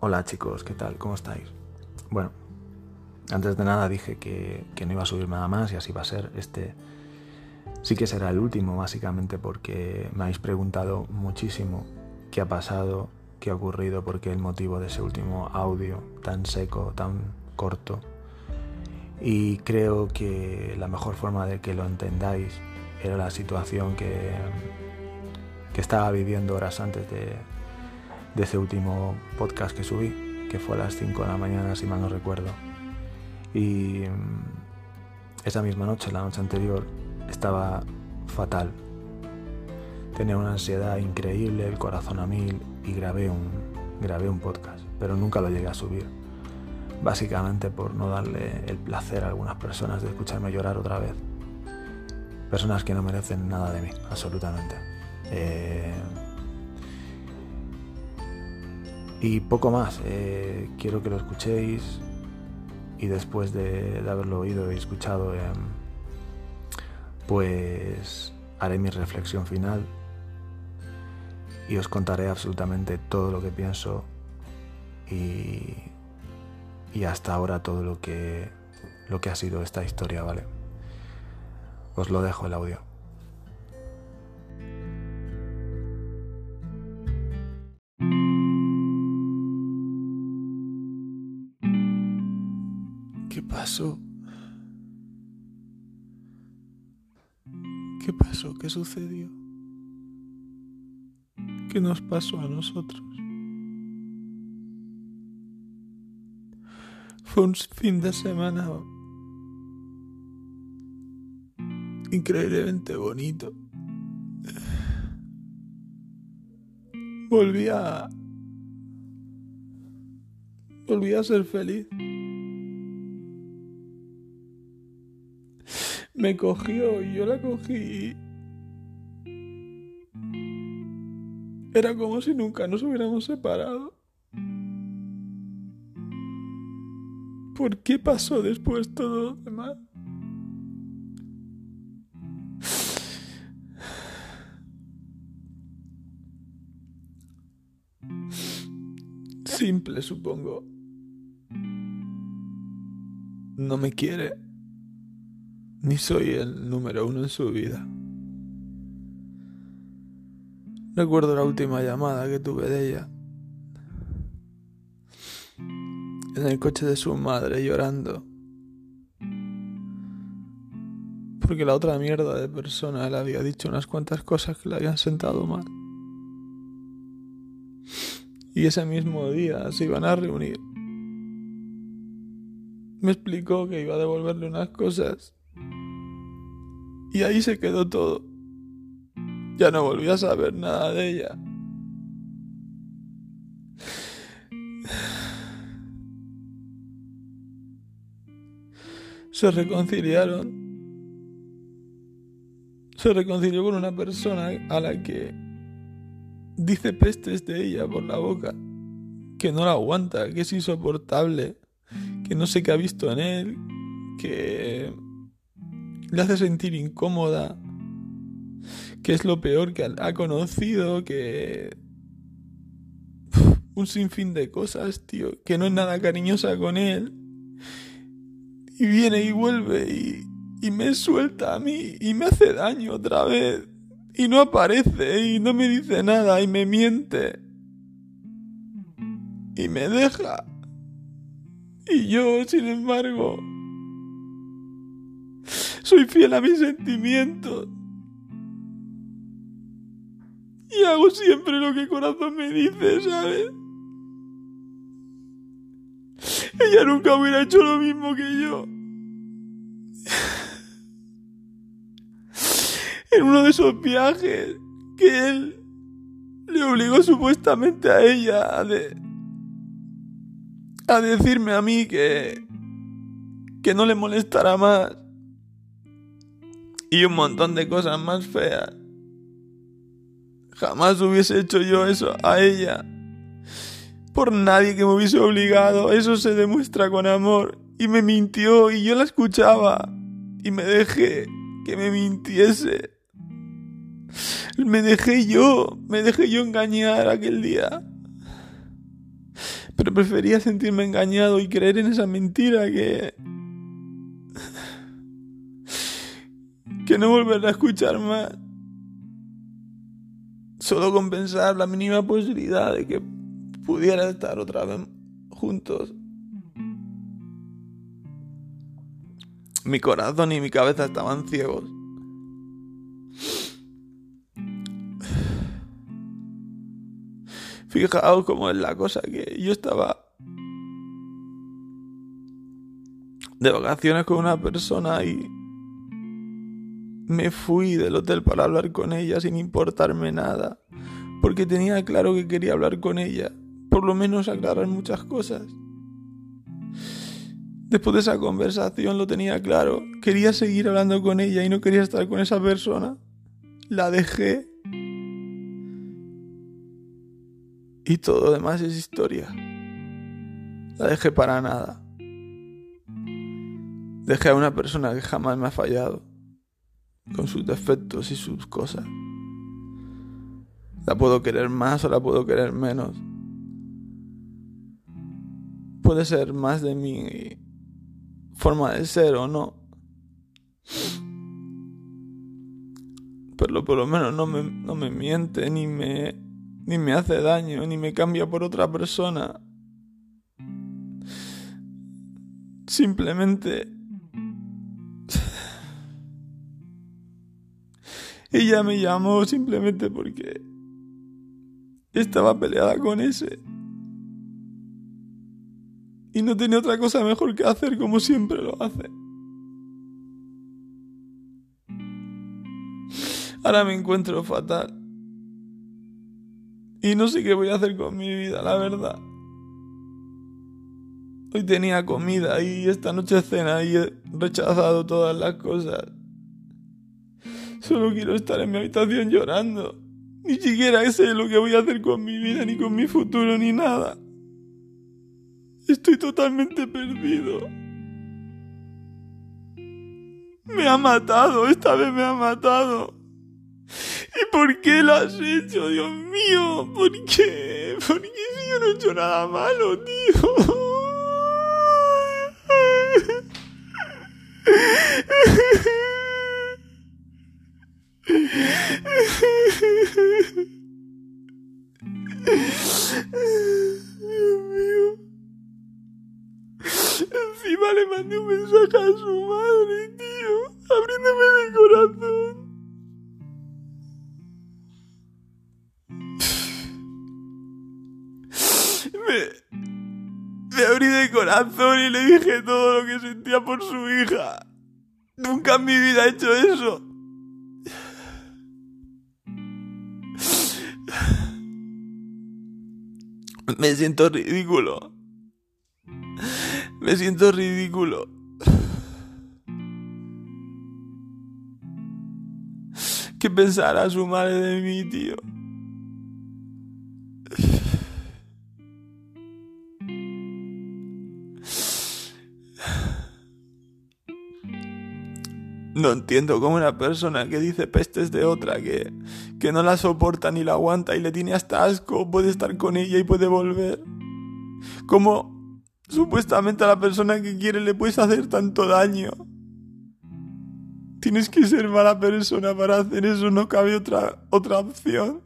Hola chicos, ¿qué tal? ¿Cómo estáis? Bueno, antes de nada dije que, no iba a subir nada más y así va a ser. Este sí que será el último, básicamente porque me habéis preguntado muchísimo qué ha pasado, qué ha ocurrido, por qué el motivo de ese último audio tan seco, tan corto. Y creo que la mejor forma de que lo entendáis era la situación que, que estaba viviendo horas antes de, de ese último podcast que subí, que fue a las 5 de la mañana, si mal no recuerdo. Y mm, esa misma noche, la noche anterior, estaba fatal. Tenía una ansiedad increíble, el corazón a mil y grabé un, grabé un podcast, pero nunca lo llegué a subir. Básicamente por no darle el placer a algunas personas de escucharme llorar otra vez. Personas que no merecen nada de mí, absolutamente. Eh, y poco más, eh, quiero que lo escuchéis y después de, haberlo oído y escuchado, em, pues haré mi reflexión final y os contaré absolutamente todo lo que pienso y, y hasta ahora todo lo que, lo que ha sido esta historia, ¿vale? Os lo dejo el audio. ¿Qué pasó? ¿Qué pasó? ¿Qué sucedió? ¿Qué nos pasó a nosotros? Fue un fin de semana increíblemente bonito. Volví a... Volví a ser feliz. Me cogió y yo la cogí. Era como si nunca nos hubiéramos separado. ¿Por qué pasó después todo lo demás? Simple, supongo. No me quiere ni soy el número uno en su vida. Recuerdo la última llamada que tuve de ella. En el coche de su madre llorando. Porque la otra mierda de persona le había dicho unas cuantas cosas que le habían sentado mal. Y ese mismo día se iban a reunir. Me explicó que iba a devolverle unas cosas y ahí se quedó todo. Ya no volví a saber nada de ella. Se reconciliaron. Se reconcilió con una persona a la que dice pestes de ella por la boca, que no la aguanta, que es insoportable, que no sé qué ha visto en él, que le hace sentir incómoda, que es lo peor que ha conocido, que... un sinfín de cosas, tío, que no es nada cariñosa con él. Y viene y vuelve y, y me suelta a mí y me hace daño otra vez. Y no aparece y no me dice nada y me miente. Y me deja. Y yo, sin embargo, soy fiel a mis sentimientos. Y hago siempre lo que el corazón me dice, ¿sabes? Ella nunca hubiera hecho lo mismo que yo. En uno de esos viajes que él le obligó supuestamente a ella a, a decirme a mí que, que no le molestara más y un montón de cosas más feas. Jamás hubiese hecho yo eso a ella. Por nadie que me hubiese obligado. Eso se demuestra con amor. Y me mintió y yo la escuchaba. Y me dejé que me mintiese. Me dejé yo, me dejé yo engañar aquel día. Pero prefería sentirme engañado y creer en esa mentira que... que no volver a escuchar más. Solo compensar la mínima posibilidad de que pudiera estar otra vez juntos. Mi corazón y mi cabeza estaban ciegos. Fijaos cómo es la cosa que yo estaba de vacaciones con una persona y me fui del hotel para hablar con ella sin importarme nada, porque tenía claro que quería hablar con ella, por lo menos aclarar muchas cosas. Después de esa conversación lo tenía claro, quería seguir hablando con ella y no quería estar con esa persona. La dejé Y todo lo demás es historia. La dejé para nada. Dejé a una persona que jamás me ha fallado, con sus defectos y sus cosas. La puedo querer más o la puedo querer menos. Puede ser más de mi forma de ser o no. Pero por lo menos no me, no me miente ni me ni me hace daño, ni me cambia por otra persona. Simplemente... Ella me llamó simplemente porque estaba peleada con ese. Y no tenía otra cosa mejor que hacer como siempre lo hace. Ahora me encuentro fatal. Y no sé qué voy a hacer con mi vida, la verdad. Hoy tenía comida y esta noche cena y he rechazado todas las cosas. Solo quiero estar en mi habitación llorando. Ni siquiera sé lo que voy a hacer con mi vida, ni con mi futuro, ni nada. Estoy totalmente perdido. Me ha matado, esta vez me ha matado. ¿Y por qué lo has hecho, Dios mío? ¿Por qué? ¿Por qué si yo no he hecho nada malo, tío? Dios mío. Encima le mandé un mensaje a su madre, tío, abriéndome el corazón. Me, abrí de corazón y le dije todo lo que sentía por su hija. Nunca en mi vida he hecho eso. Me siento ridículo. Me siento ridículo. ¿Qué pensará su madre de mí, tío? No entiendo cómo una persona que dice pestes de otra, que, que no la soporta ni la aguanta y le tiene hasta asco, puede estar con ella y puede volver. Como supuestamente a la persona que quiere le puedes hacer tanto daño. Tienes que ser mala persona para hacer eso, no cabe otra, otra opción.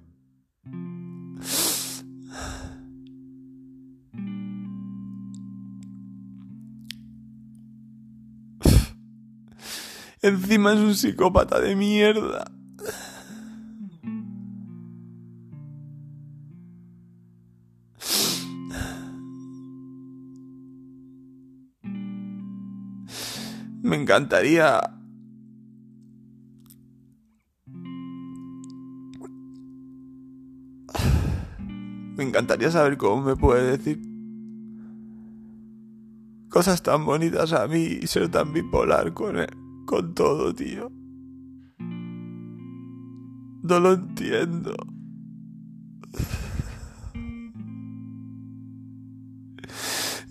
Encima es un psicópata de mierda. Me encantaría... Me encantaría saber cómo me puede decir cosas tan bonitas a mí y ser tan bipolar con él con todo, tío. No lo entiendo.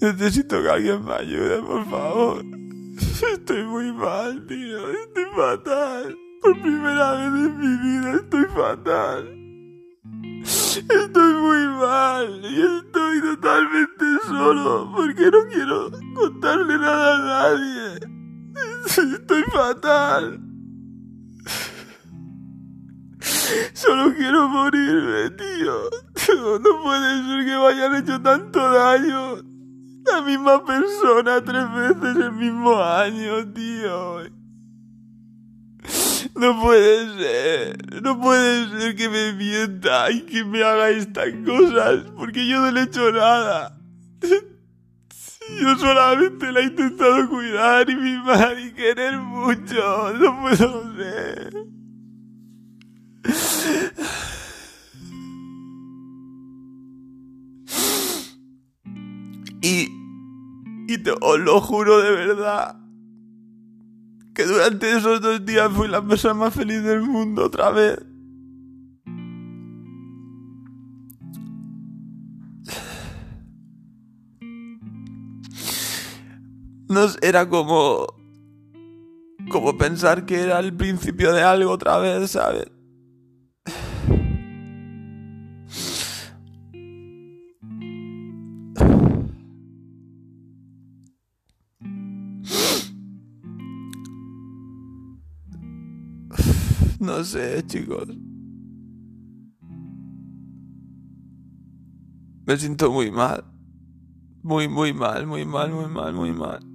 Necesito que alguien me ayude, por favor. Estoy muy mal, tío. Estoy fatal. Por primera vez en mi vida estoy fatal. Estoy muy mal y estoy totalmente solo porque no quiero contarle nada a nadie. Estoy fatal. Solo quiero morirme, tío. No puede ser que me hayan hecho tanto daño. La misma persona tres veces el mismo año, tío. No puede ser, no puede ser que me mienta y que me haga estas cosas, porque yo no le he hecho nada. Yo solamente la he intentado cuidar y mimar y querer mucho, no puedo ser. Y, y te, os lo juro de verdad que durante esos dos días fui la persona más feliz del mundo otra vez. No era como como pensar que era el principio de algo otra vez, ¿sabes? No sé, chicos. Me siento muy mal. Muy, muy mal, muy mal, muy mal, muy mal.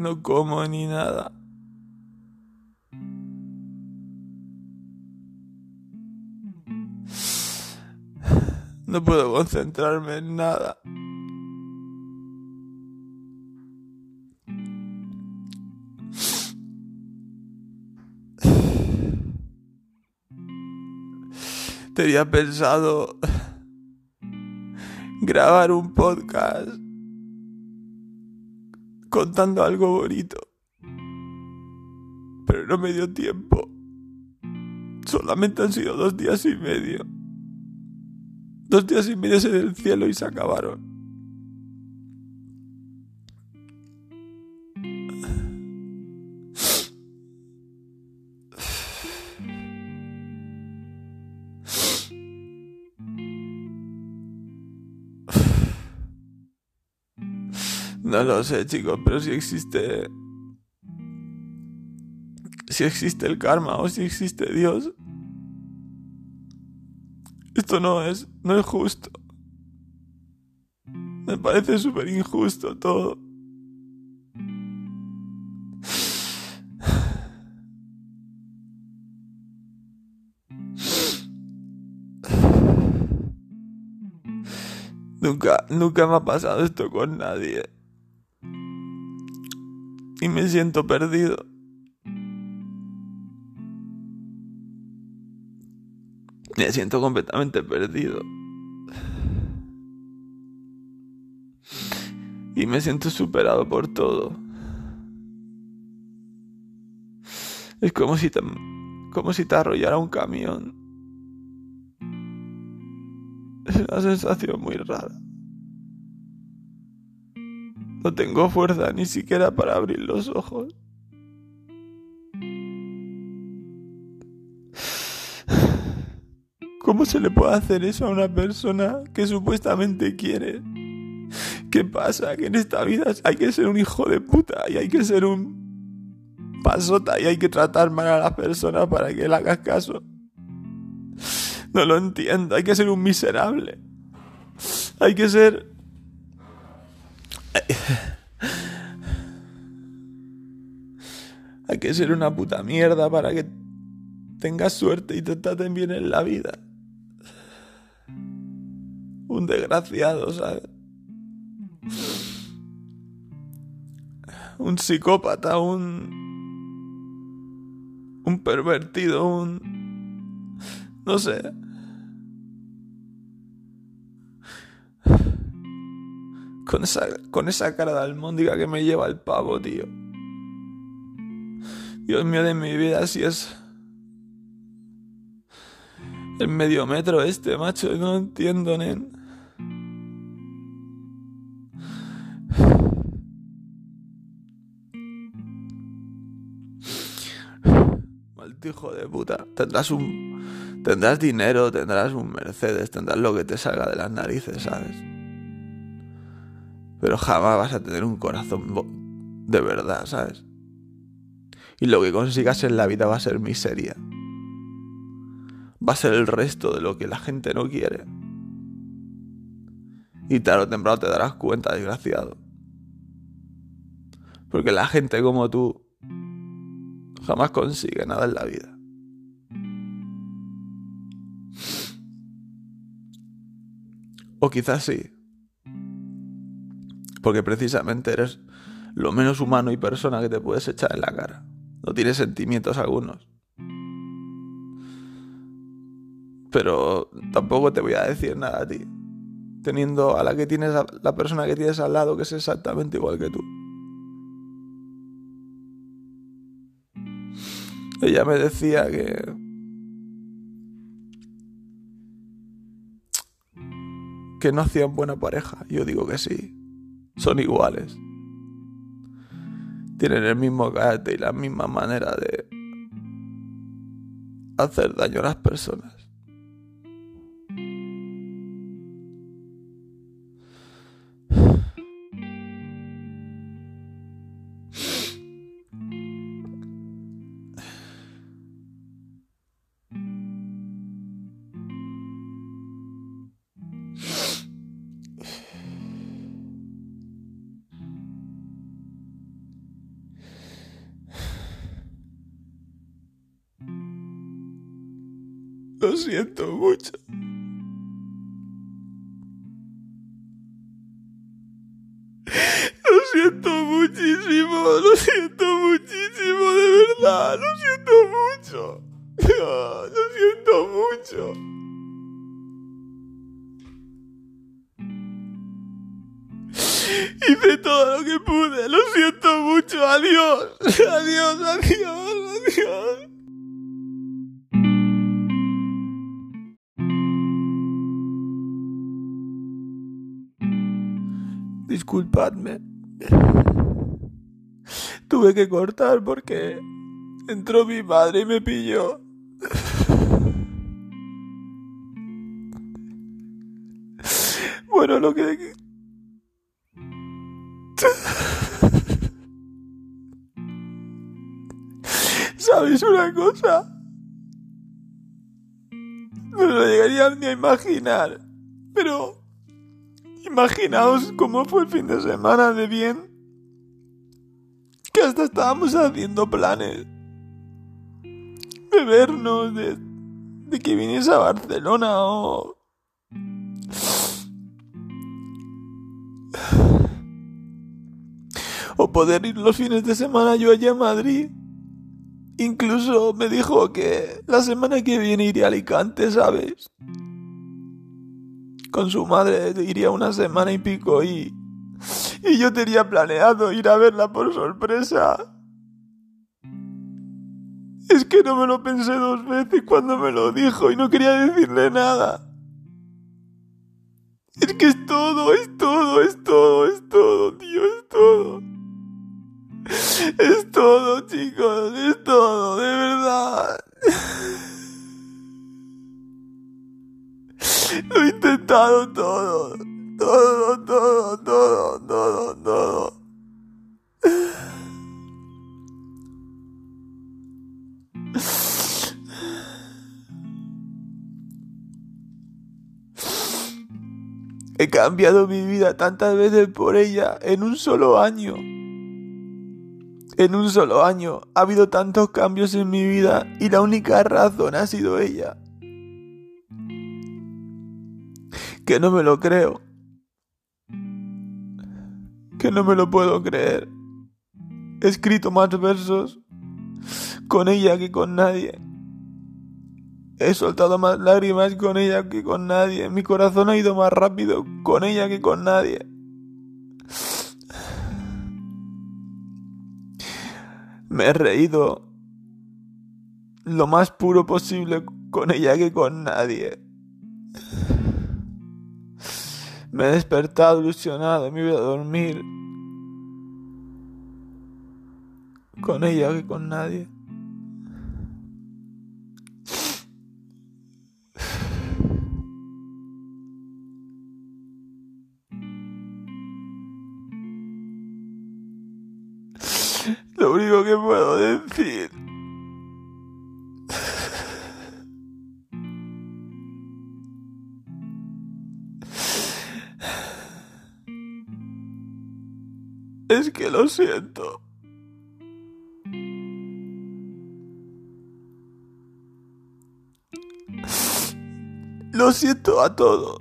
No como ni nada. No puedo concentrarme en nada. Tenía pensado grabar un podcast contando algo bonito. Pero no me dio tiempo. Solamente han sido dos días y medio. Dos días y medio en el cielo y se acabaron. No lo sé, chicos, pero si existe. Si existe el karma o si existe Dios. Esto no es. No es justo. Me parece súper injusto todo. Nunca, nunca me ha pasado esto con nadie y me siento perdido. Me siento completamente perdido. Y me siento superado por todo. Es como si te, como si te arrollara un camión. Es una sensación muy rara. No tengo fuerza ni siquiera para abrir los ojos. ¿Cómo se le puede hacer eso a una persona que supuestamente quiere? ¿Qué pasa? Que en esta vida hay que ser un hijo de puta y hay que ser un pasota y hay que tratar mal a las personas para que le hagas caso. No lo entiendo, hay que ser un miserable. Hay que ser que ser una puta mierda para que tengas suerte y te traten bien en la vida. Un desgraciado, ¿sabes? Un psicópata, un... Un pervertido, un... No sé. Con esa, con esa cara de almóndiga que me lleva el pavo, tío. Dios mío de mi vida, si es. El medio metro este, macho, no entiendo, nen. Maldito de puta. Tendrás un. Tendrás dinero, tendrás un Mercedes, tendrás lo que te salga de las narices, ¿sabes? Pero jamás vas a tener un corazón de verdad, ¿sabes? Y lo que consigas en la vida va a ser miseria. Va a ser el resto de lo que la gente no quiere. Y tarde o temprano te darás cuenta, desgraciado. Porque la gente como tú jamás consigue nada en la vida. O quizás sí. Porque precisamente eres lo menos humano y persona que te puedes echar en la cara. No tienes sentimientos algunos. Pero tampoco te voy a decir nada a ti. Teniendo a la que tienes a la persona que tienes al lado que es exactamente igual que tú. Ella me decía que... Que no hacían buena pareja. Yo digo que sí. Son iguales. Tienen el mismo carácter y la misma manera de hacer daño a las personas. Lo siento mucho. Lo Disculpadme. Tuve que cortar porque entró mi madre y me pilló. Bueno, lo que... ¿Sabes una cosa? No lo llegaría ni a imaginar. Pero Imaginaos cómo fue el fin de semana de bien. Que hasta estábamos haciendo planes. De de, de que viniese a Barcelona o... O poder ir los fines de semana yo allá a Madrid. Incluso me dijo que la semana que viene iría a Alicante, ¿sabes? Con su madre iría una semana y pico y... Y yo tenía planeado ir a verla por sorpresa. Es que no me lo pensé dos veces cuando me lo dijo y no quería decirle nada. Es que es todo, es todo, es todo, es todo, tío, es todo. Es todo, chicos, es todo, de verdad. Lo he intentado todo. Todo, todo, todo, todo, todo. He cambiado mi vida tantas veces por ella en un solo año. En un solo año ha habido tantos cambios en mi vida y la única razón ha sido ella. Que no me lo creo. Que no me lo puedo creer. He escrito más versos con ella que con nadie. He soltado más lágrimas con ella que con nadie. Mi corazón ha ido más rápido con ella que con nadie. Me he reído lo más puro posible con ella que con nadie. Me he despertado ilusionado, me iba a dormir con ella que con nadie. Lo siento. Lo siento a todo.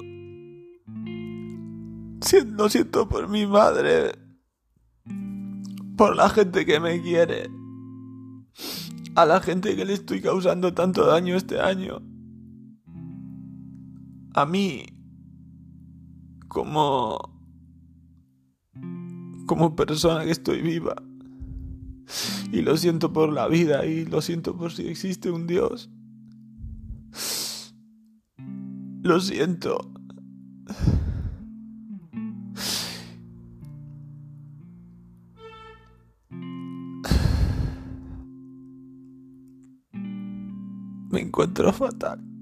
Lo siento por mi madre, por la gente que me quiere, a la gente que le estoy causando tanto daño este año, a mí como como persona que estoy viva. Y lo siento por la vida y lo siento por si existe un Dios. Lo siento. Me encuentro fatal.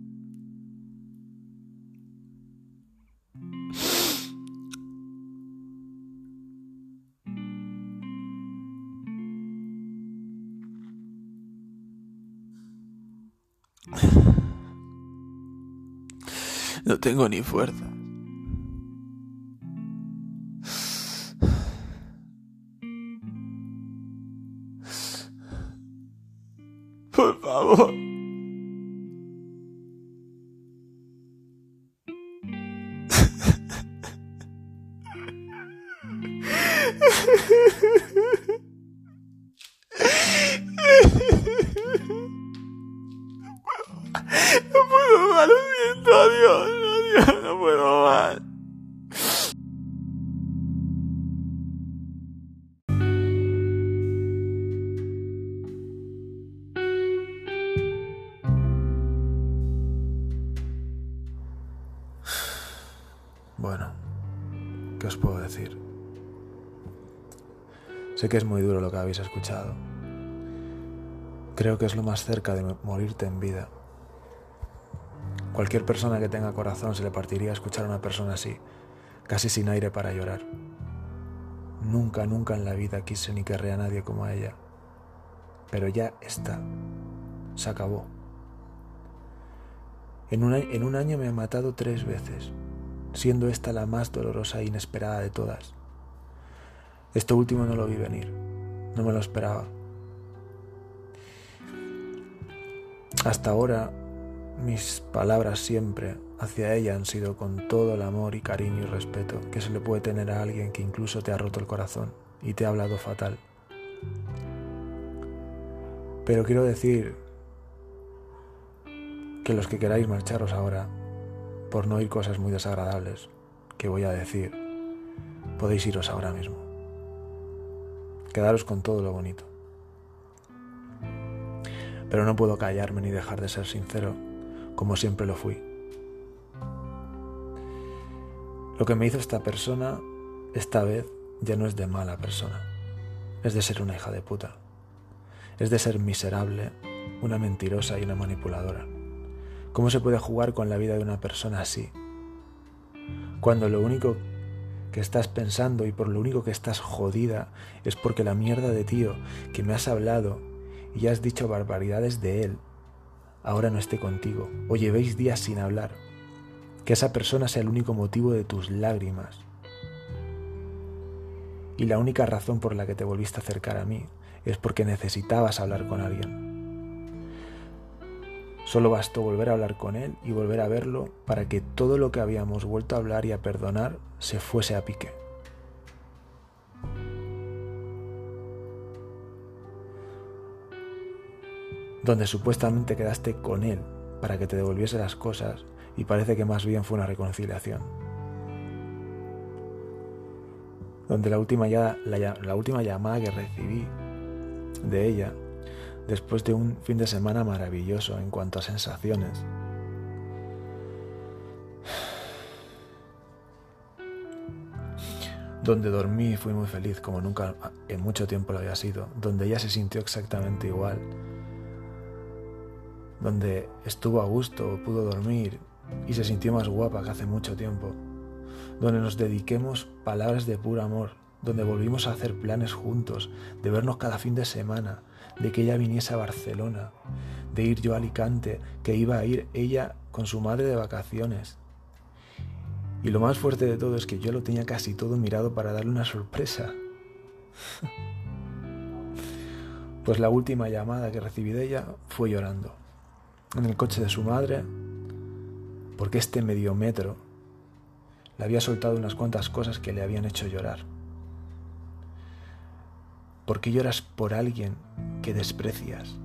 Tengo ni fuerza. Sé que es muy duro lo que habéis escuchado. Creo que es lo más cerca de morirte en vida. Cualquier persona que tenga corazón se le partiría escuchar a una persona así, casi sin aire para llorar. Nunca, nunca en la vida quise ni querré a nadie como a ella. Pero ya está. Se acabó. En un, en un año me ha matado tres veces, siendo esta la más dolorosa e inesperada de todas. Esto último no lo vi venir, no me lo esperaba. Hasta ahora mis palabras siempre hacia ella han sido con todo el amor y cariño y respeto que se le puede tener a alguien que incluso te ha roto el corazón y te ha hablado fatal. Pero quiero decir que los que queráis marcharos ahora, por no oír cosas muy desagradables que voy a decir, podéis iros ahora mismo. Quedaros con todo lo bonito. Pero no puedo callarme ni dejar de ser sincero como siempre lo fui. Lo que me hizo esta persona, esta vez, ya no es de mala persona, es de ser una hija de puta, es de ser miserable, una mentirosa y una manipuladora. ¿Cómo se puede jugar con la vida de una persona así? Cuando lo único que estás pensando y por lo único que estás jodida es porque la mierda de tío que me has hablado y has dicho barbaridades de él ahora no esté contigo. O llevéis días sin hablar, que esa persona sea el único motivo de tus lágrimas. Y la única razón por la que te volviste a acercar a mí es porque necesitabas hablar con alguien. Solo bastó volver a hablar con él y volver a verlo para que todo lo que habíamos vuelto a hablar y a perdonar se fuese a pique. donde supuestamente quedaste con él para que te devolviese las cosas y parece que más bien fue una reconciliación. Donde la última, la, última llamada que recibí de ella, después de un fin de semana maravilloso en cuanto a sensaciones, donde dormí y fui muy feliz como nunca en mucho tiempo lo había sido, donde ella se sintió exactamente igual. Donde estuvo a gusto, pudo dormir y se sintió más guapa que hace mucho tiempo, donde nos dediquemos palabras de puro amor, donde volvimos a hacer planes juntos, de vernos cada fin de semana, de que ella viniese a Barcelona, de ir yo a Alicante, que iba a ir ella con su madre de vacaciones. Y lo más fuerte de todo es que yo lo tenía casi todo mirado para darle una sorpresa. pues la última llamada que recibí de ella fue llorando, en el coche de su madre, porque este medio metro le había soltado unas cuantas cosas que le habían hecho llorar. ¿Por qué lloras por alguien que desprecias?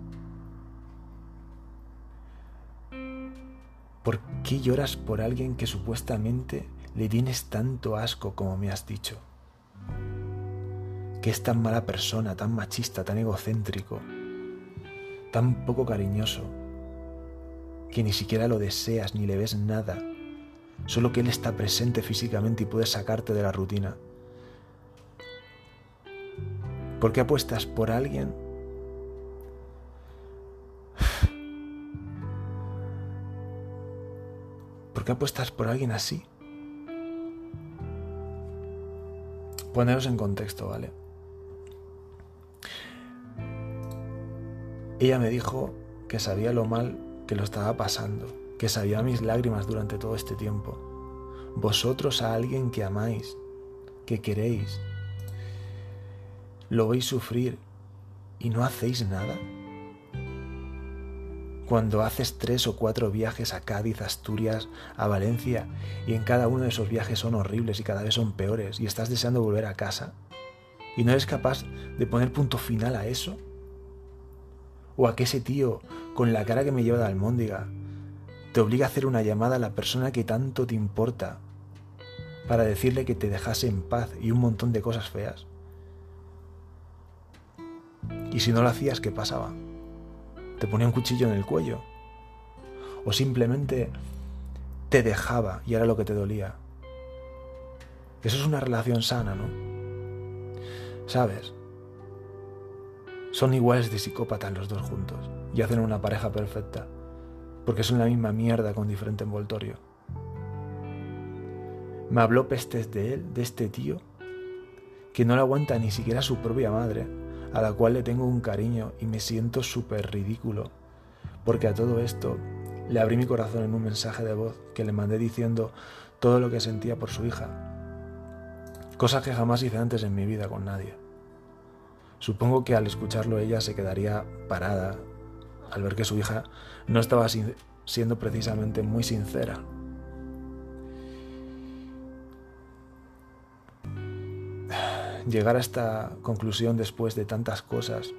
¿Por qué lloras por alguien que supuestamente le tienes tanto asco como me has dicho? Que es tan mala persona, tan machista, tan egocéntrico, tan poco cariñoso, que ni siquiera lo deseas ni le ves nada, solo que él está presente físicamente y puede sacarte de la rutina. ¿Por qué apuestas por alguien ¿Por qué apuestas por alguien así? Poneros en contexto, ¿vale? Ella me dijo que sabía lo mal que lo estaba pasando, que sabía mis lágrimas durante todo este tiempo. Vosotros a alguien que amáis, que queréis, lo veis sufrir y no hacéis nada cuando haces tres o cuatro viajes a Cádiz, Asturias, a Valencia, y en cada uno de esos viajes son horribles y cada vez son peores, y estás deseando volver a casa, y no eres capaz de poner punto final a eso, o a que ese tío, con la cara que me lleva de almóndiga, te obliga a hacer una llamada a la persona que tanto te importa, para decirle que te dejase en paz y un montón de cosas feas. Y si no lo hacías, ¿qué pasaba? te ponía un cuchillo en el cuello. O simplemente te dejaba y era lo que te dolía. Eso es una relación sana, ¿no? ¿Sabes? Son iguales de psicópatas los dos juntos y hacen una pareja perfecta, porque son la misma mierda con diferente envoltorio. Me habló pestes de él, de este tío, que no le aguanta ni siquiera su propia madre, a la cual le tengo un cariño y me siento súper ridículo, porque a todo esto le abrí mi corazón en un mensaje de voz que le mandé diciendo todo lo que sentía por su hija, cosa que jamás hice antes en mi vida con nadie. Supongo que al escucharlo ella se quedaría parada al ver que su hija no estaba siendo precisamente muy sincera llegar a esta conclusión después de tantas cosas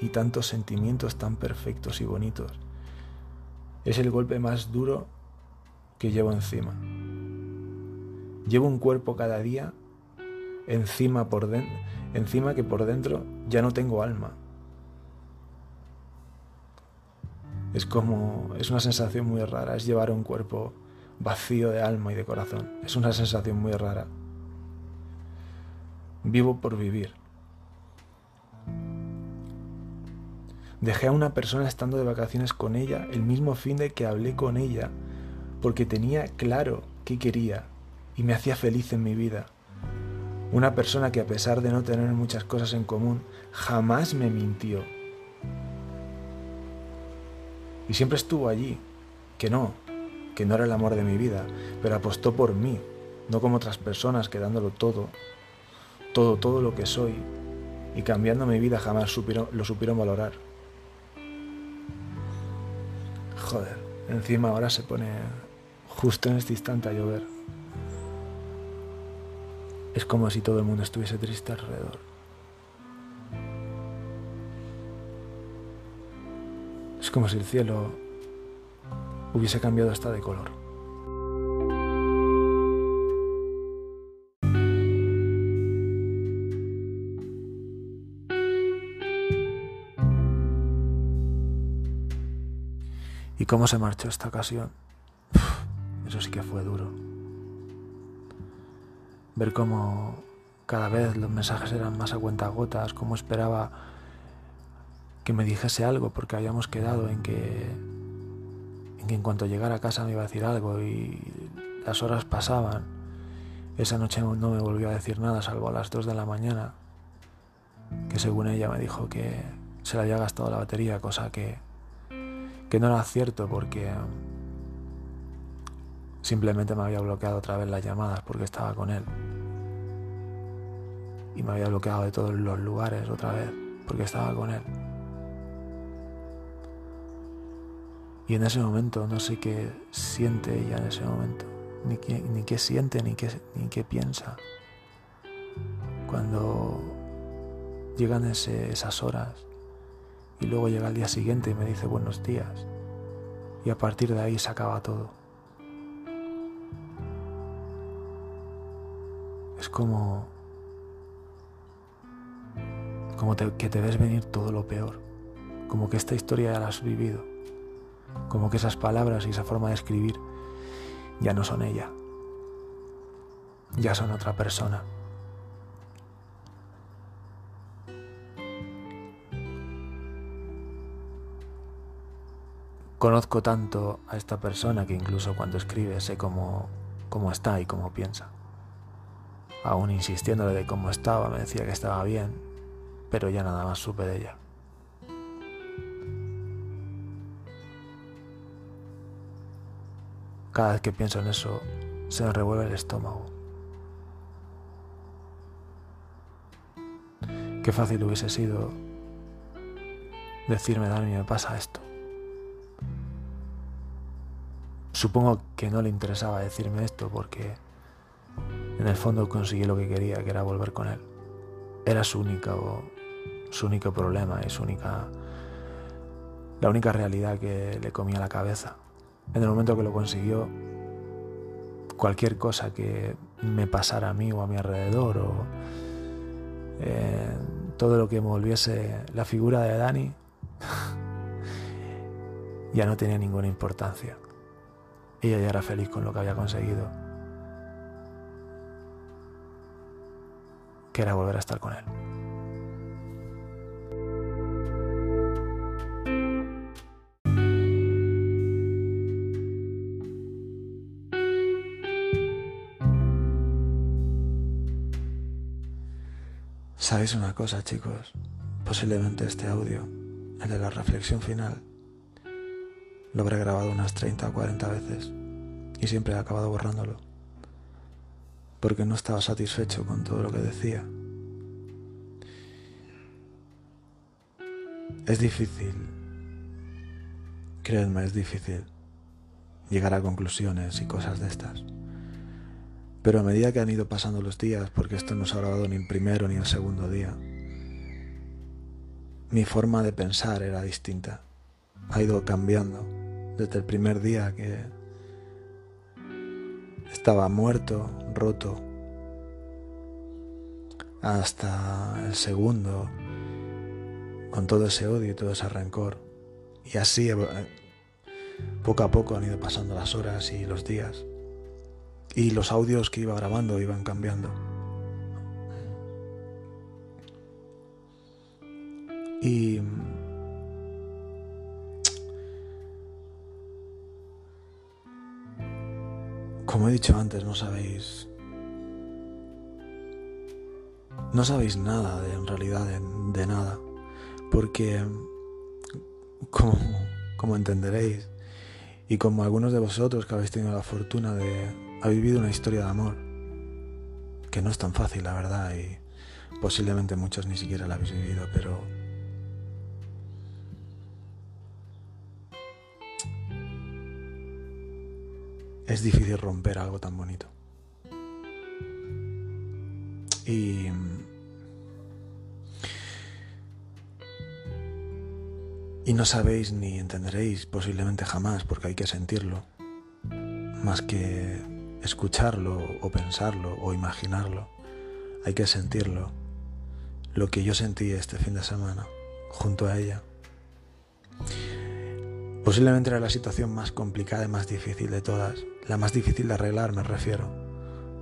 y tantos sentimientos tan perfectos y bonitos es el golpe más duro que llevo encima. Llevo un cuerpo cada día encima por encima que por dentro ya no tengo alma. Es como es una sensación muy rara, es llevar un cuerpo vacío de alma y de corazón. Es una sensación muy rara. Vivo por vivir. Dejé a una persona estando de vacaciones con ella el mismo fin de que hablé con ella, porque tenía claro qué quería y me hacía feliz en mi vida. Una persona que a pesar de no tener muchas cosas en común, jamás me mintió. Y siempre estuvo allí, que no, que no era el amor de mi vida, pero apostó por mí, no como otras personas que dándolo todo todo, todo lo que soy y cambiando mi vida jamás lo supieron valorar. Joder, encima ahora se pone justo en este instante a llover. Es como si todo el mundo estuviese triste alrededor. Es como si el cielo hubiese cambiado hasta de color. ¿Y cómo se marchó esta ocasión? eso sí que fue duro. Ver cómo cada vez los mensajes eran más a cuentagotas, cómo esperaba que me dijese algo, porque habíamos quedado en que, en que en cuanto llegara a casa me iba a decir algo y las horas pasaban Esa noche no me volvió a decir nada, salvo a las 2 de la mañana, que según ella me dijo que se le había gastado la batería, cosa que, que no era cierto porque simplemente me había bloqueado otra vez las llamadas porque estaba con él. Y me había bloqueado de todos los lugares otra vez porque estaba con él. Y en ese momento no sé qué siente ella en ese momento, ni qué, ni qué siente, ni qué, ni qué piensa. Cuando llegan esas horas y luego llega el día siguiente y me dice buenos días. Y a partir de ahí se acaba todo. Es como... Como que te ves venir todo lo peor. Como que esta historia ya la has vivido. Como que esas palabras y esa forma de escribir ya no son ella. Ya son otra persona. Conozco tanto a esta persona que incluso cuando escribe sé cómo, cómo está y cómo piensa. Aún insistiéndole de cómo estaba, me decía que estaba bien, pero ya nada más supe de ella. Cada vez que pienso en eso, se me revuelve el estómago. Qué fácil hubiese sido decirme, Dani, me pasa esto. Supongo que no le interesaba decirme esto porque en el fondo conseguí lo que quería, que era volver con él. Era su único, su único problema y su única, la única realidad que le comía la cabeza. En el momento que lo consiguió, cualquier cosa que me pasara a mí o a mi alrededor o eh, todo lo que me volviese la figura de Dani ya no tenía ninguna importancia. Ella ya era feliz con lo que había conseguido, que era volver a estar con él. ¿Sabéis una cosa, chicos? Posiblemente este audio, el de la reflexión final, lo habré grabado unas 30 o 40 veces y siempre he acabado borrándolo. Porque no estaba satisfecho con todo lo que decía. Es difícil, créanme, es difícil llegar a conclusiones y cosas de estas. Pero a medida que han ido pasando los días, porque esto no se ha grabado ni el primero ni el segundo día, mi forma de pensar era distinta. Ha ido cambiando desde el primer día que estaba muerto, roto, hasta el segundo, con todo ese odio y todo ese rencor. Y así, eh, poco a poco han ido pasando las horas y los días. Y los audios que iba grabando iban cambiando. Y Como he dicho antes, no sabéis... No sabéis nada de, en realidad de, nada. Porque, como, como entenderéis, y como algunos de vosotros que habéis tenido la fortuna de haber vivido una historia de amor, que no es tan fácil, la verdad, y posiblemente muchos ni siquiera la habéis vivido, pero es difícil romper algo tan bonito. Y... Y no sabéis ni entenderéis posiblemente jamás, porque hay que sentirlo, más que escucharlo o pensarlo o imaginarlo. Hay que sentirlo, lo que yo sentí este fin de semana junto a ella. Posiblemente era la situación más complicada y más difícil de todas, la más difícil de arreglar me refiero,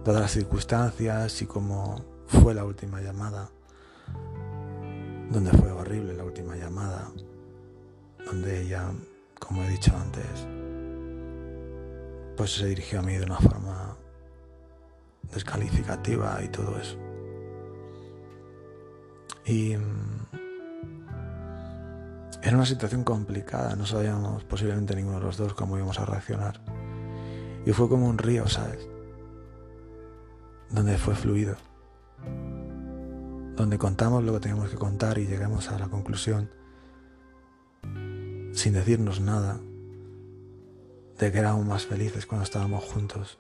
dadas las circunstancias y cómo fue la última llamada, donde fue horrible la última llamada, donde ella, como he dicho antes, pues se dirigió a mí de una forma descalificativa y todo eso. Y mm, era una situación complicada, no sabíamos posiblemente ninguno de los dos cómo íbamos a reaccionar. Y fue como un río, ¿sabes? Donde fue fluido. Donde contamos lo que teníamos que contar y llegamos a la conclusión, sin decirnos nada, de que éramos más felices cuando estábamos juntos.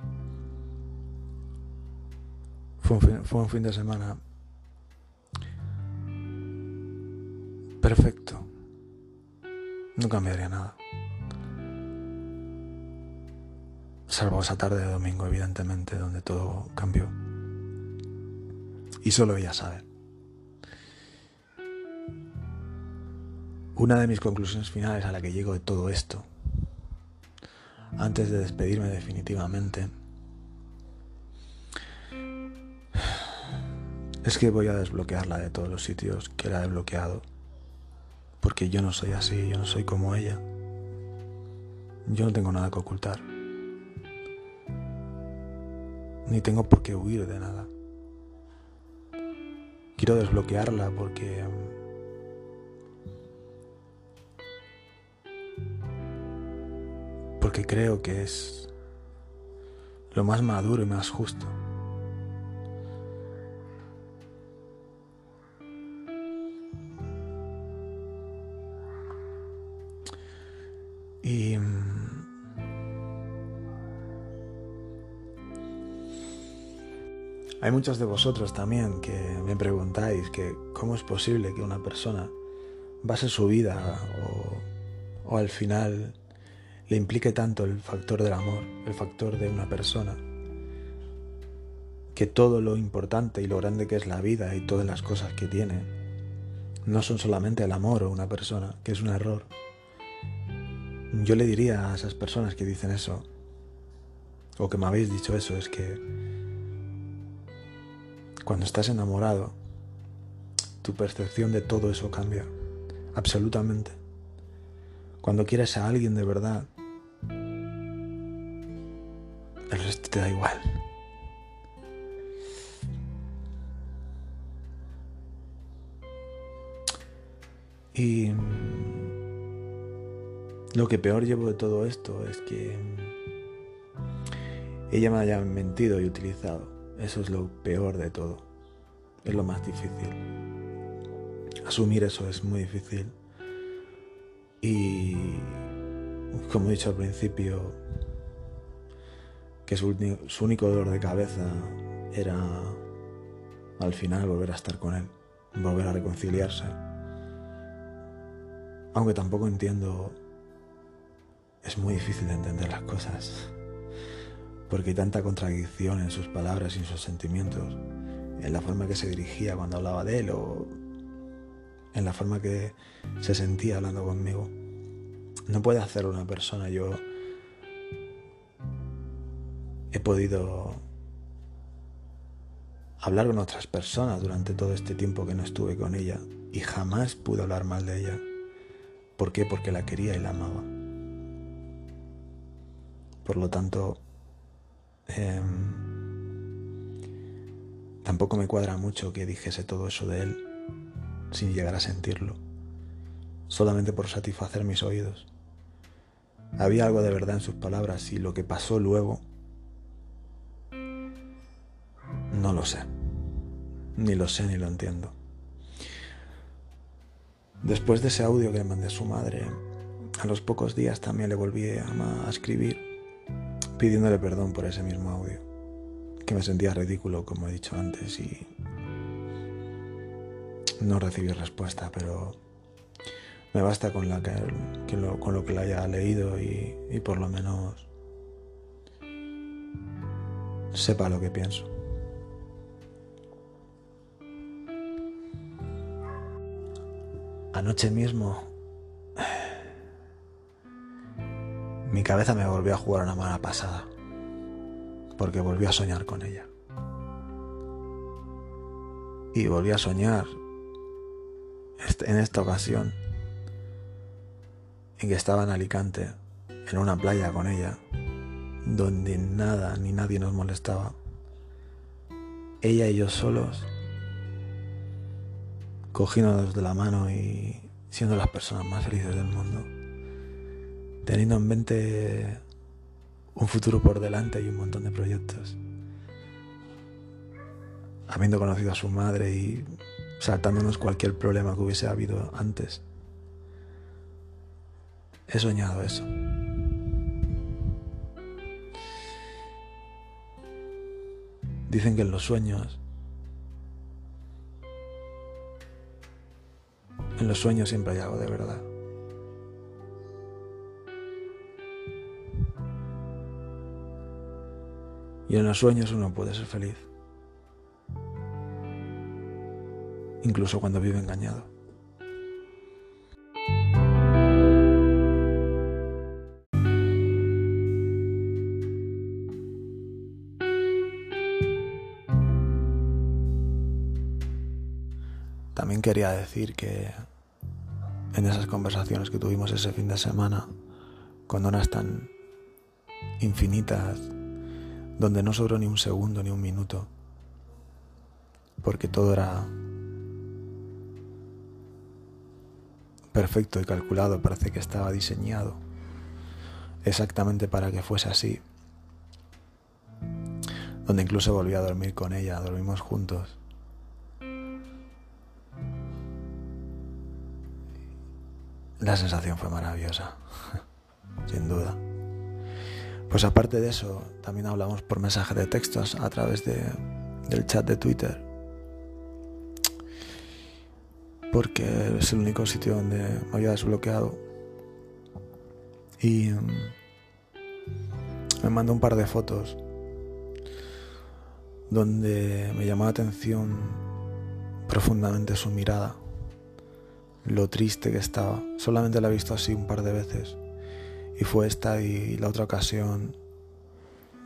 Fue un fin, de semana perfecto. No cambiaría nada. Salvo esa tarde de domingo, evidentemente, donde todo cambió. Y solo ella sabe. Una de mis conclusiones finales a la que llego de todo esto, antes de despedirme definitivamente, Es que voy a desbloquearla de todos los sitios que la he bloqueado. Porque yo no soy así, yo no soy como ella. Yo no tengo nada que ocultar. Ni tengo por qué huir de nada. Quiero desbloquearla porque... Porque creo que es lo más maduro y más justo. Hay muchos de vosotros también que me preguntáis que cómo es posible que una persona base su vida o, o al final le implique tanto el factor del amor, el factor de una persona, que todo lo importante y lo grande que es la vida y todas las cosas que tiene no son solamente el amor o una persona, que es un error, yo le diría a esas personas que dicen eso, o que me habéis dicho eso, es que cuando estás enamorado, tu percepción de todo eso cambia, absolutamente. Cuando quieres a alguien de verdad, el resto te da igual. Y lo que peor llevo de todo esto es que ella me haya mentido y utilizado. Eso es lo peor de todo. Es lo más difícil. Asumir eso es muy difícil. Y como he dicho al principio, que su, único dolor de cabeza era al final volver a estar con él, volver a reconciliarse. Aunque tampoco entiendo es muy difícil de entender las cosas, porque hay tanta contradicción en sus palabras y en sus sentimientos, en la forma que se dirigía cuando hablaba de él o en la forma que se sentía hablando conmigo. No puede hacerlo una persona. Yo he podido hablar con otras personas durante todo este tiempo que no estuve con ella y jamás pude hablar mal de ella. ¿Por qué? Porque la quería y la amaba. Por lo tanto, em, tampoco me cuadra mucho que dijese todo eso de él sin llegar a sentirlo, solamente por satisfacer mis oídos. Había algo de verdad en sus palabras y lo que pasó luego, no lo sé. Ni lo sé ni lo entiendo. Después de ese audio que mandé a su madre, a los pocos días también le volví a escribir pidiéndole perdón por ese mismo audio, que me sentía ridículo, como he dicho antes, y no recibí respuesta, pero me basta con, la que, lo, con lo que la haya leído y, y por lo menos sepa lo que pienso. Anoche mismo Mi cabeza me volvió a jugar una mala pasada, porque volví a soñar con ella. Y volví a soñar en esta ocasión en que estaba en Alicante, en una playa con ella, donde nada ni nadie nos molestaba, ella y yo solos, cogiéndonos de la mano y siendo las personas más felices del mundo, teniendo en mente un futuro por delante y un montón de proyectos, habiendo conocido a su madre y saltándonos cualquier problema que hubiese habido antes. He soñado eso. Dicen que en los sueños, en los sueños siempre hay algo de verdad. Y en los sueños uno puede ser feliz, incluso cuando vive engañado. También quería decir que en esas conversaciones que tuvimos ese fin de semana, con horas tan infinitas, donde no sobró ni un segundo ni un minuto, porque todo era perfecto y calculado, parece que estaba diseñado exactamente para que fuese así, donde incluso volví a dormir con ella, dormimos juntos La sensación fue maravillosa, sin duda. Pues aparte de eso, también hablamos por mensaje de textos a través de, del chat de Twitter. Porque es el único sitio donde me había desbloqueado. Y mm, me mandó un par de fotos donde me llamó la atención profundamente su mirada lo triste que estaba. Solamente la he visto así un par de veces. Y fue esta y la otra ocasión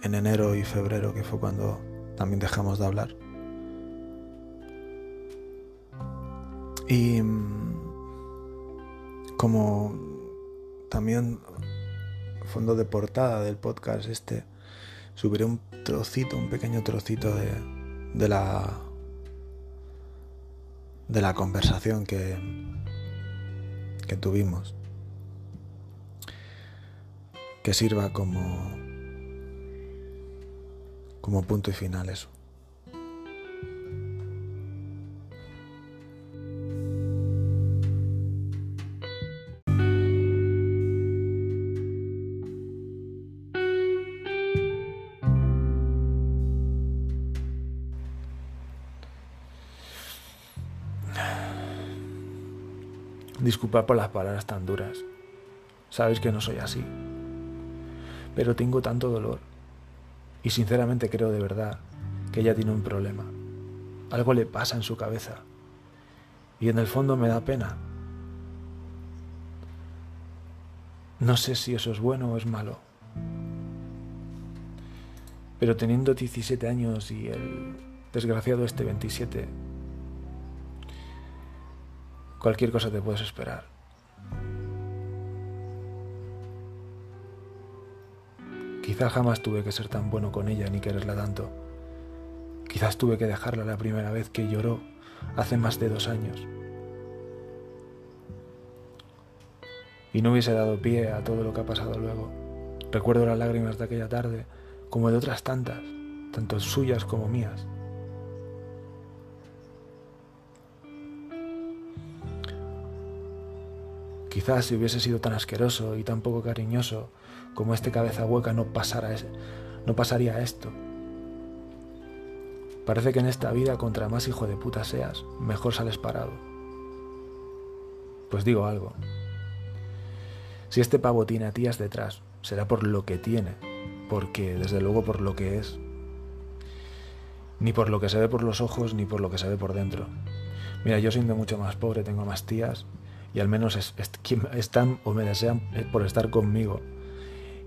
en enero y febrero, que fue cuando también dejamos de hablar. Y mm, como también fondo de portada del podcast este, subiré un trocito, un pequeño trocito de, de la de la conversación que, que tuvimos que sirva como como punto y final eso. Disculpad por las palabras tan duras. Sabéis que no soy así. Pero tengo tanto dolor. Y sinceramente creo de verdad que ella tiene un problema. Algo le pasa en su cabeza. Y en el fondo me da pena. No sé si eso es bueno o es malo. Pero teniendo 17 años y el desgraciado este 27, cualquier cosa te puedes esperar. Quizá jamás tuve que ser tan bueno con ella ni quererla tanto. Quizás tuve que dejarla la primera vez que lloró hace más de dos años. Y no hubiese dado pie a todo lo que ha pasado luego. Recuerdo las lágrimas de aquella tarde, como de otras tantas, tanto suyas como mías. Quizás si hubiese sido tan asqueroso y tan poco cariñoso como este cabeza hueca no, no pasaría esto. Parece que en esta vida contra más hijo de puta seas, mejor sales parado. Pues digo algo. Si este pavo tiene a tías detrás, será por lo que tiene, porque desde luego por lo que es. Ni por lo que se ve por los ojos, ni por lo que se ve por dentro. Mira, yo siendo mucho más pobre tengo más tías y al menos están o me desean por estar conmigo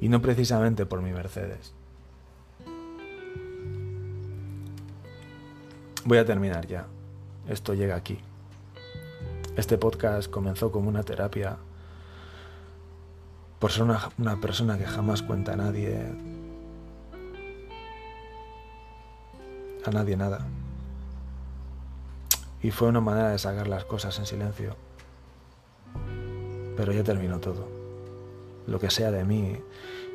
y no precisamente por mi Mercedes. Voy a terminar ya. Esto llega aquí. Este podcast comenzó como una terapia por ser una, una persona que jamás cuenta a nadie, a nadie nada. Y fue una manera de sacar las cosas en silencio. Pero ya terminó todo. Lo que sea de mí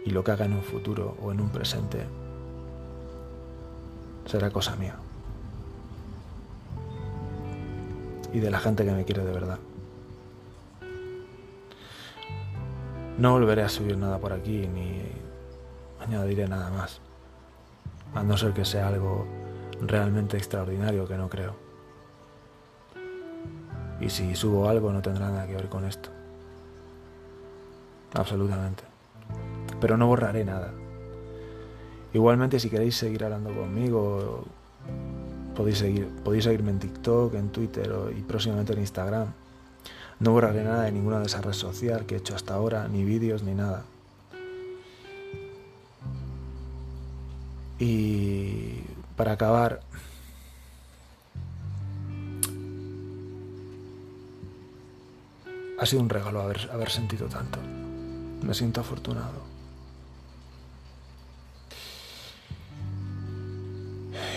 y lo que haga en un futuro o en un presente será cosa mía. Y de la gente que me quiere de verdad. No volveré a subir nada por aquí ni añadiré nada más. A no ser que sea algo realmente extraordinario que no creo. Y si subo algo no tendrá nada que ver con esto. Absolutamente. Pero no borraré nada. Igualmente si queréis seguir hablando conmigo, podéis, seguir, podéis seguirme en TikTok, en Twitter y próximamente en Instagram. No borraré nada de ninguna de esas redes sociales que he hecho hasta ahora, ni vídeos, ni nada. Y para acabar, ha sido un regalo haber, haber sentido tanto. Me siento afortunado.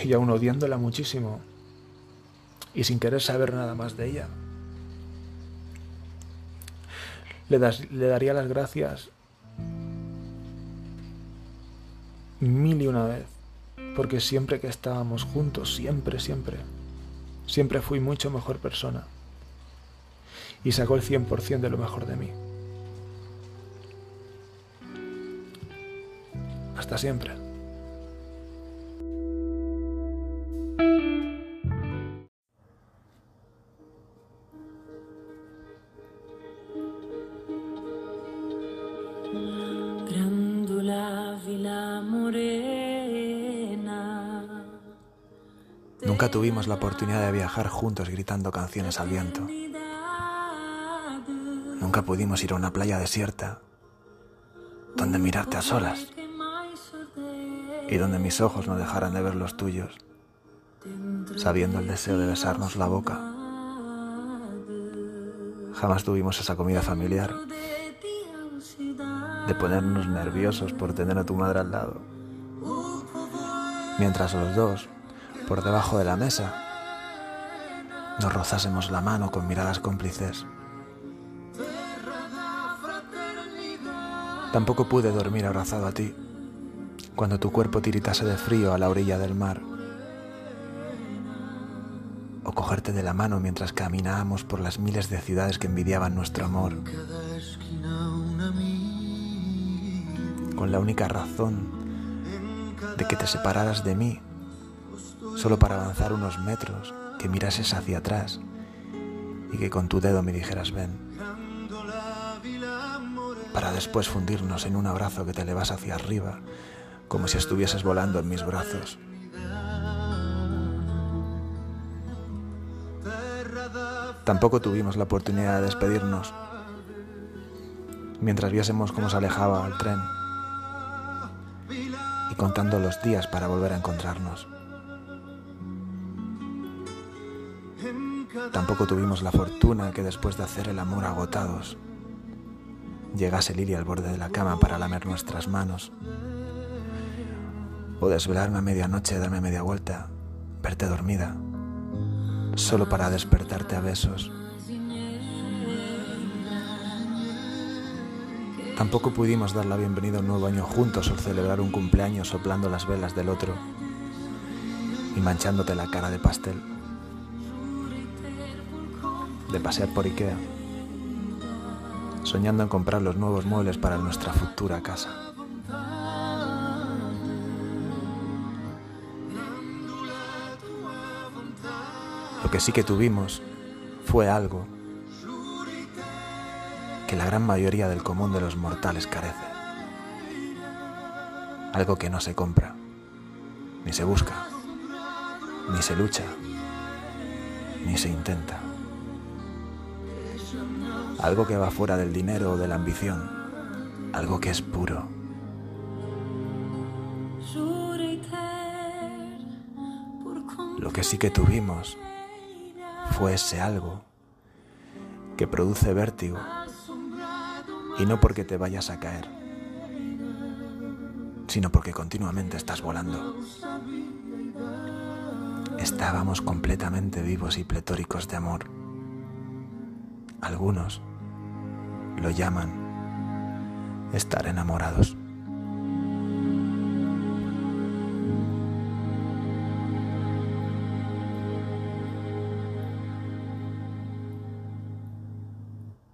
Y aún odiándola muchísimo y sin querer saber nada más de ella, le, le daría las gracias mil y una vez, porque siempre que estábamos juntos, siempre, siempre, siempre fui mucho mejor persona y sacó el 100% de lo mejor de mí. Hasta siempre. Nunca tuvimos la oportunidad de viajar juntos gritando canciones al viento. Nunca pudimos ir a una playa desierta donde mirarte a solas y donde mis ojos no dejaran de ver los tuyos, sabiendo el deseo de besarnos la boca. Jamás tuvimos esa comida familiar, de ponernos nerviosos por tener a tu madre al lado, mientras los dos por debajo de la mesa, nos rozásemos la mano con miradas cómplices. Tampoco pude dormir abrazado a ti cuando tu cuerpo tiritase de frío a la orilla del mar. O cogerte de la mano mientras caminábamos por las miles de ciudades que envidiaban nuestro amor. Con la única razón de que te separaras de mí solo para avanzar unos metros, que mirases hacia atrás y que con tu dedo me dijeras ven, para después fundirnos en un abrazo que te elevas hacia arriba, como si estuvieses volando en mis brazos. Tampoco tuvimos la oportunidad de despedirnos mientras viésemos cómo se alejaba el tren y contando los días para volver a encontrarnos. Tampoco tuvimos la fortuna que después de hacer el amor agotados, llegase Lili al borde de la cama para lamer nuestras manos, o desvelarme a medianoche, darme media vuelta, verte dormida, solo para despertarte a besos. Tampoco pudimos dar la bienvenida a un nuevo año juntos o celebrar un cumpleaños soplando las velas del otro y manchándote la cara de pastel de pasear por Ikea, soñando en comprar los nuevos muebles para nuestra futura casa. Lo que sí que tuvimos fue algo que la gran mayoría del común de los mortales carece. Algo que no se compra, ni se busca, ni se lucha, ni se intenta algo que va fuera del dinero o de la ambición, algo que es puro. Lo que sí que tuvimos fue ese algo que produce vértigo y no porque te vayas a caer, sino porque continuamente estás volando. estábamos completamente vivos y pletóricos de amor. Algunos lo llaman estar enamorados.